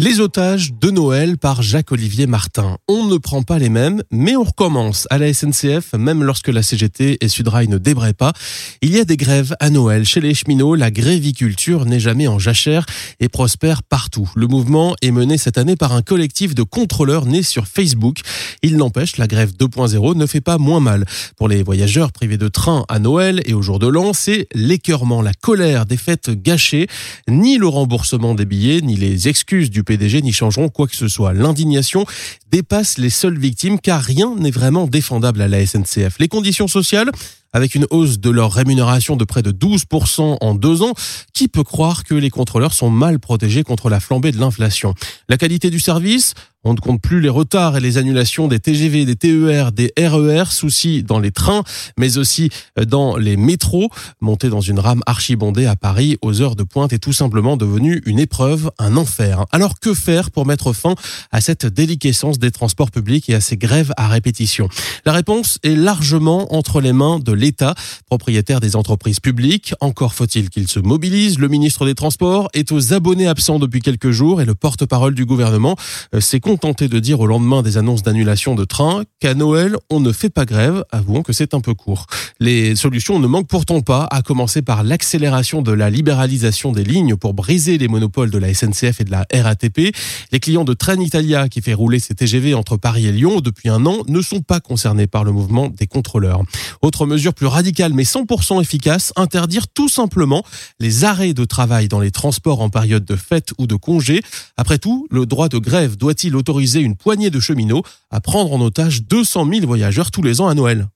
Les otages de Noël par Jacques-Olivier Martin. On ne prend pas les mêmes, mais on recommence. À la SNCF, même lorsque la CGT et Sudrail ne débraient pas, il y a des grèves à Noël. Chez les cheminots, la gréviculture n'est jamais en jachère et prospère partout. Le mouvement est mené cette année par un collectif de contrôleurs nés sur Facebook. Il n'empêche, la grève 2.0 ne fait pas moins mal. Pour les voyageurs privés de train à Noël et au jour de l'an, c'est l'écœurement, la colère des fêtes gâchées. Ni le remboursement des billets, ni les excuses du PDG n'y changeront quoi que ce soit. L'indignation dépasse les seules victimes car rien n'est vraiment défendable à la SNCF. Les conditions sociales avec une hausse de leur rémunération de près de 12% en deux ans, qui peut croire que les contrôleurs sont mal protégés contre la flambée de l'inflation? La qualité du service? On ne compte plus les retards et les annulations des TGV, des TER, des RER, soucis dans les trains, mais aussi dans les métros. Monter dans une rame archibondée à Paris aux heures de pointe est tout simplement devenu une épreuve, un enfer. Alors que faire pour mettre fin à cette déliquescence des transports publics et à ces grèves à répétition? La réponse est largement entre les mains de l'État, propriétaire des entreprises publiques. Encore faut-il qu'il se mobilise. Le ministre des Transports est aux abonnés absents depuis quelques jours et le porte-parole du gouvernement s'est contenté de dire au lendemain des annonces d'annulation de trains qu'à Noël, on ne fait pas grève, avouons que c'est un peu court. Les solutions ne manquent pourtant pas, à commencer par l'accélération de la libéralisation des lignes pour briser les monopoles de la SNCF et de la RATP. Les clients de Trenitalia, qui fait rouler ses TGV entre Paris et Lyon depuis un an, ne sont pas concernés par le mouvement des contrôleurs. Autre plus radicale mais 100% efficace, interdire tout simplement les arrêts de travail dans les transports en période de fête ou de congé. Après tout, le droit de grève doit-il autoriser une poignée de cheminots à prendre en otage 200 000 voyageurs tous les ans à Noël?